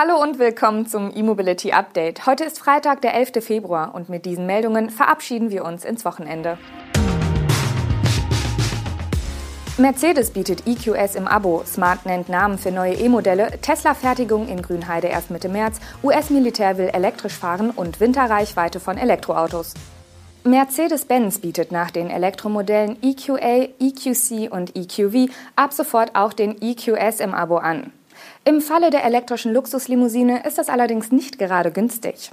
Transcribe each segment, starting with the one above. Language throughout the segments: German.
Hallo und willkommen zum E-Mobility Update. Heute ist Freitag, der 11. Februar und mit diesen Meldungen verabschieden wir uns ins Wochenende. Mercedes bietet EQS im Abo, Smart nennt Namen für neue E-Modelle, Tesla-Fertigung in Grünheide erst Mitte März, US-Militär will elektrisch fahren und Winterreichweite von Elektroautos. Mercedes-Benz bietet nach den Elektromodellen EQA, EQC und EQV ab sofort auch den EQS im Abo an. Im Falle der elektrischen Luxuslimousine ist das allerdings nicht gerade günstig.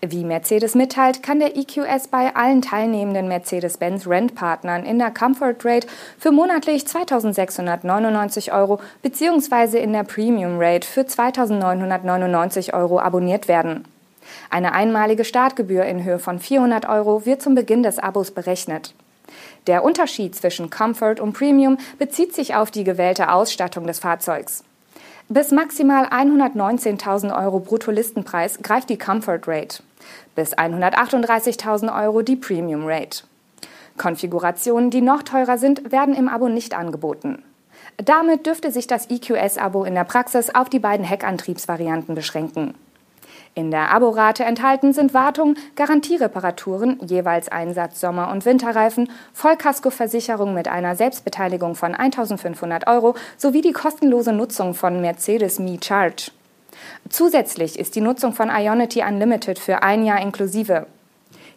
Wie Mercedes mitteilt, kann der EQS bei allen teilnehmenden Mercedes-Benz Rent-Partnern in der Comfort Rate für monatlich 2.699 Euro bzw. in der Premium Rate für 2.999 Euro abonniert werden. Eine einmalige Startgebühr in Höhe von 400 Euro wird zum Beginn des Abos berechnet. Der Unterschied zwischen Comfort und Premium bezieht sich auf die gewählte Ausstattung des Fahrzeugs. Bis maximal 119.000 Euro Bruttolistenpreis greift die Comfort Rate. Bis 138.000 Euro die Premium Rate. Konfigurationen, die noch teurer sind, werden im Abo nicht angeboten. Damit dürfte sich das EQS-Abo in der Praxis auf die beiden Heckantriebsvarianten beschränken. In der Aborate enthalten sind Wartung, Garantiereparaturen, jeweils Einsatz Sommer- und Winterreifen, Vollkaskoversicherung mit einer Selbstbeteiligung von 1.500 Euro sowie die kostenlose Nutzung von Mercedes Me Charge. Zusätzlich ist die Nutzung von Ionity Unlimited für ein Jahr inklusive.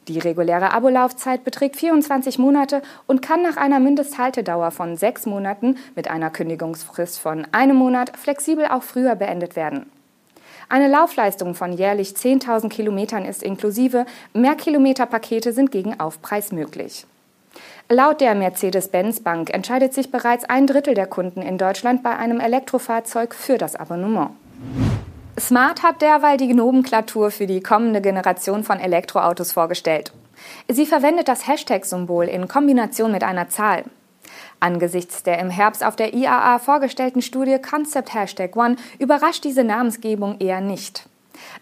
Die reguläre Abolaufzeit beträgt 24 Monate und kann nach einer Mindesthaltedauer von sechs Monaten mit einer Kündigungsfrist von einem Monat flexibel auch früher beendet werden. Eine Laufleistung von jährlich 10.000 Kilometern ist inklusive, Mehrkilometerpakete sind gegen Aufpreis möglich. Laut der Mercedes-Benz Bank entscheidet sich bereits ein Drittel der Kunden in Deutschland bei einem Elektrofahrzeug für das Abonnement. Smart hat derweil die Nomenklatur für die kommende Generation von Elektroautos vorgestellt. Sie verwendet das Hashtag-Symbol in Kombination mit einer Zahl. Angesichts der im Herbst auf der IAA vorgestellten Studie Concept Hashtag One überrascht diese Namensgebung eher nicht.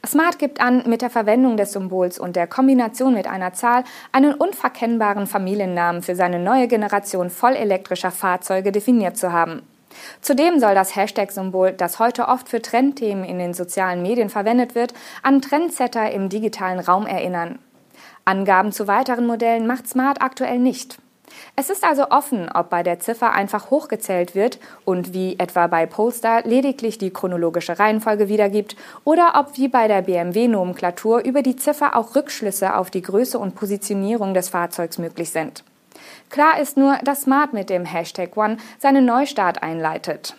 Smart gibt an, mit der Verwendung des Symbols und der Kombination mit einer Zahl einen unverkennbaren Familiennamen für seine neue Generation vollelektrischer Fahrzeuge definiert zu haben. Zudem soll das Hashtag-Symbol, das heute oft für Trendthemen in den sozialen Medien verwendet wird, an Trendsetter im digitalen Raum erinnern. Angaben zu weiteren Modellen macht Smart aktuell nicht. Es ist also offen, ob bei der Ziffer einfach hochgezählt wird und wie etwa bei Poster lediglich die chronologische Reihenfolge wiedergibt oder ob wie bei der BMW-Nomenklatur über die Ziffer auch Rückschlüsse auf die Größe und Positionierung des Fahrzeugs möglich sind. Klar ist nur, dass Smart mit dem Hashtag One seinen Neustart einleitet.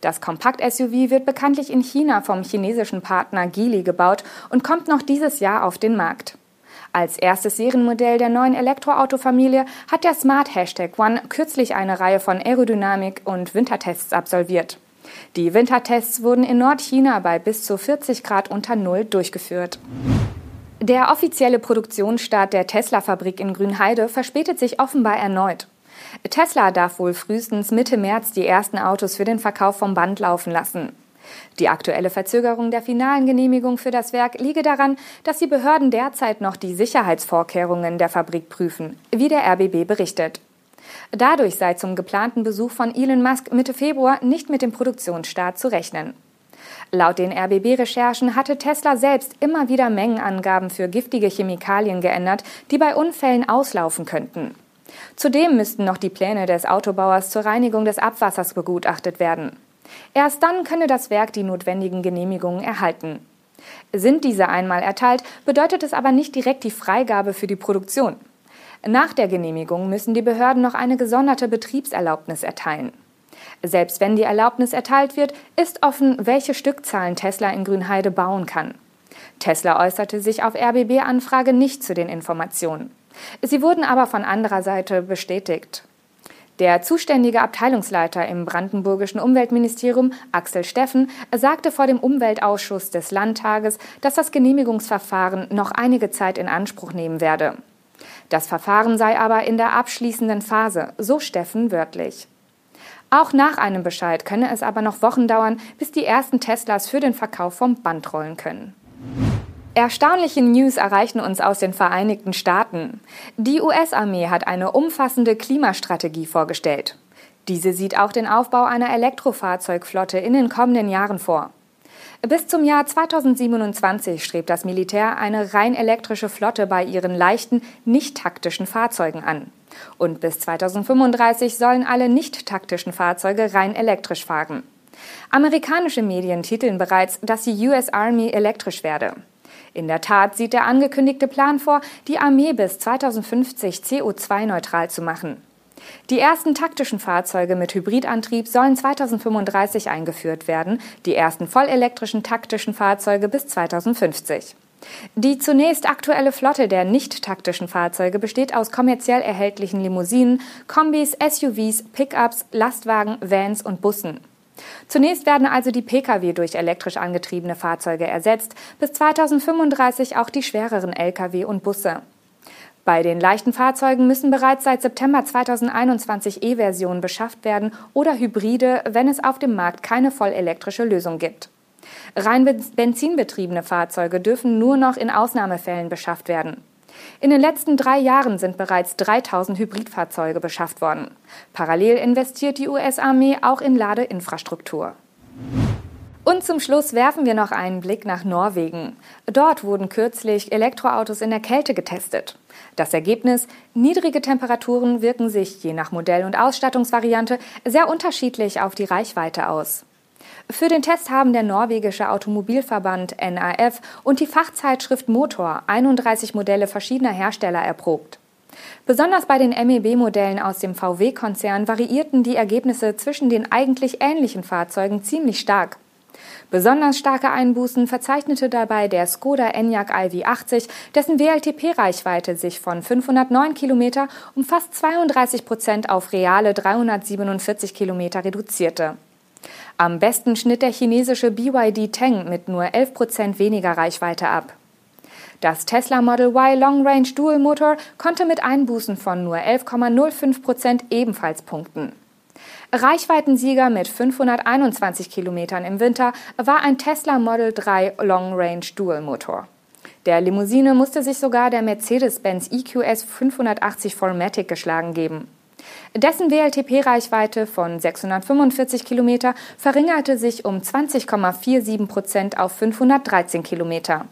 Das Kompakt-SUV wird bekanntlich in China vom chinesischen Partner Geely gebaut und kommt noch dieses Jahr auf den Markt. Als erstes Serienmodell der neuen Elektroautofamilie hat der Smart Hashtag One kürzlich eine Reihe von Aerodynamik- und Wintertests absolviert. Die Wintertests wurden in Nordchina bei bis zu 40 Grad unter Null durchgeführt. Der offizielle Produktionsstart der Tesla-Fabrik in Grünheide verspätet sich offenbar erneut. Tesla darf wohl frühestens Mitte März die ersten Autos für den Verkauf vom Band laufen lassen. Die aktuelle Verzögerung der finalen Genehmigung für das Werk liege daran, dass die Behörden derzeit noch die Sicherheitsvorkehrungen der Fabrik prüfen, wie der RBB berichtet. Dadurch sei zum geplanten Besuch von Elon Musk Mitte Februar nicht mit dem Produktionsstart zu rechnen. Laut den RBB-Recherchen hatte Tesla selbst immer wieder Mengenangaben für giftige Chemikalien geändert, die bei Unfällen auslaufen könnten. Zudem müssten noch die Pläne des Autobauers zur Reinigung des Abwassers begutachtet werden. Erst dann könne das Werk die notwendigen Genehmigungen erhalten. Sind diese einmal erteilt, bedeutet es aber nicht direkt die Freigabe für die Produktion. Nach der Genehmigung müssen die Behörden noch eine gesonderte Betriebserlaubnis erteilen. Selbst wenn die Erlaubnis erteilt wird, ist offen, welche Stückzahlen Tesla in Grünheide bauen kann. Tesla äußerte sich auf RBB-Anfrage nicht zu den Informationen. Sie wurden aber von anderer Seite bestätigt. Der zuständige Abteilungsleiter im brandenburgischen Umweltministerium, Axel Steffen, sagte vor dem Umweltausschuss des Landtages, dass das Genehmigungsverfahren noch einige Zeit in Anspruch nehmen werde. Das Verfahren sei aber in der abschließenden Phase, so Steffen wörtlich. Auch nach einem Bescheid könne es aber noch Wochen dauern, bis die ersten Teslas für den Verkauf vom Band rollen können. Erstaunliche News erreichen uns aus den Vereinigten Staaten. Die US-Armee hat eine umfassende Klimastrategie vorgestellt. Diese sieht auch den Aufbau einer Elektrofahrzeugflotte in den kommenden Jahren vor. Bis zum Jahr 2027 strebt das Militär eine rein elektrische Flotte bei ihren leichten, nicht taktischen Fahrzeugen an. Und bis 2035 sollen alle nicht taktischen Fahrzeuge rein elektrisch fahren. Amerikanische Medien titeln bereits, dass die US Army elektrisch werde. In der Tat sieht der angekündigte Plan vor, die Armee bis 2050 CO2-neutral zu machen. Die ersten taktischen Fahrzeuge mit Hybridantrieb sollen 2035 eingeführt werden, die ersten vollelektrischen taktischen Fahrzeuge bis 2050. Die zunächst aktuelle Flotte der nicht taktischen Fahrzeuge besteht aus kommerziell erhältlichen Limousinen, Kombis, SUVs, Pickups, Lastwagen, Vans und Bussen. Zunächst werden also die Pkw durch elektrisch angetriebene Fahrzeuge ersetzt, bis 2035 auch die schwereren Lkw und Busse. Bei den leichten Fahrzeugen müssen bereits seit September 2021 E-Versionen beschafft werden oder Hybride, wenn es auf dem Markt keine vollelektrische Lösung gibt. Rein benzinbetriebene Fahrzeuge dürfen nur noch in Ausnahmefällen beschafft werden. In den letzten drei Jahren sind bereits 3000 Hybridfahrzeuge beschafft worden. Parallel investiert die US-Armee auch in Ladeinfrastruktur. Und zum Schluss werfen wir noch einen Blick nach Norwegen. Dort wurden kürzlich Elektroautos in der Kälte getestet. Das Ergebnis? Niedrige Temperaturen wirken sich je nach Modell und Ausstattungsvariante sehr unterschiedlich auf die Reichweite aus. Für den Test haben der norwegische Automobilverband NAF und die Fachzeitschrift Motor 31 Modelle verschiedener Hersteller erprobt. Besonders bei den MEB-Modellen aus dem VW-Konzern variierten die Ergebnisse zwischen den eigentlich ähnlichen Fahrzeugen ziemlich stark. Besonders starke Einbußen verzeichnete dabei der Skoda Enyaq iV80, dessen WLTP-Reichweite sich von 509 Kilometer um fast 32 Prozent auf reale 347 Kilometer reduzierte. Am besten schnitt der chinesische BYD Teng mit nur 11 Prozent weniger Reichweite ab. Das Tesla Model Y Long Range Dual Motor konnte mit Einbußen von nur 11,05 Prozent ebenfalls punkten. Reichweitensieger mit 521 Kilometern im Winter war ein Tesla Model 3 Long Range Dual Motor. Der Limousine musste sich sogar der Mercedes-Benz EQS 580 Formatic geschlagen geben. Dessen WLTP-Reichweite von 645 Kilometer verringerte sich um 20,47 Prozent auf 513 Kilometer.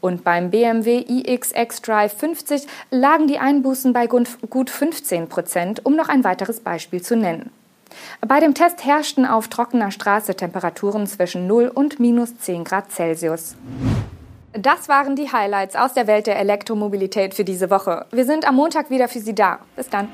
Und beim BMW iX X-Drive 50 lagen die Einbußen bei gut 15 Prozent, um noch ein weiteres Beispiel zu nennen. Bei dem Test herrschten auf trockener Straße Temperaturen zwischen 0 und minus 10 Grad Celsius. Das waren die Highlights aus der Welt der Elektromobilität für diese Woche. Wir sind am Montag wieder für Sie da. Bis dann.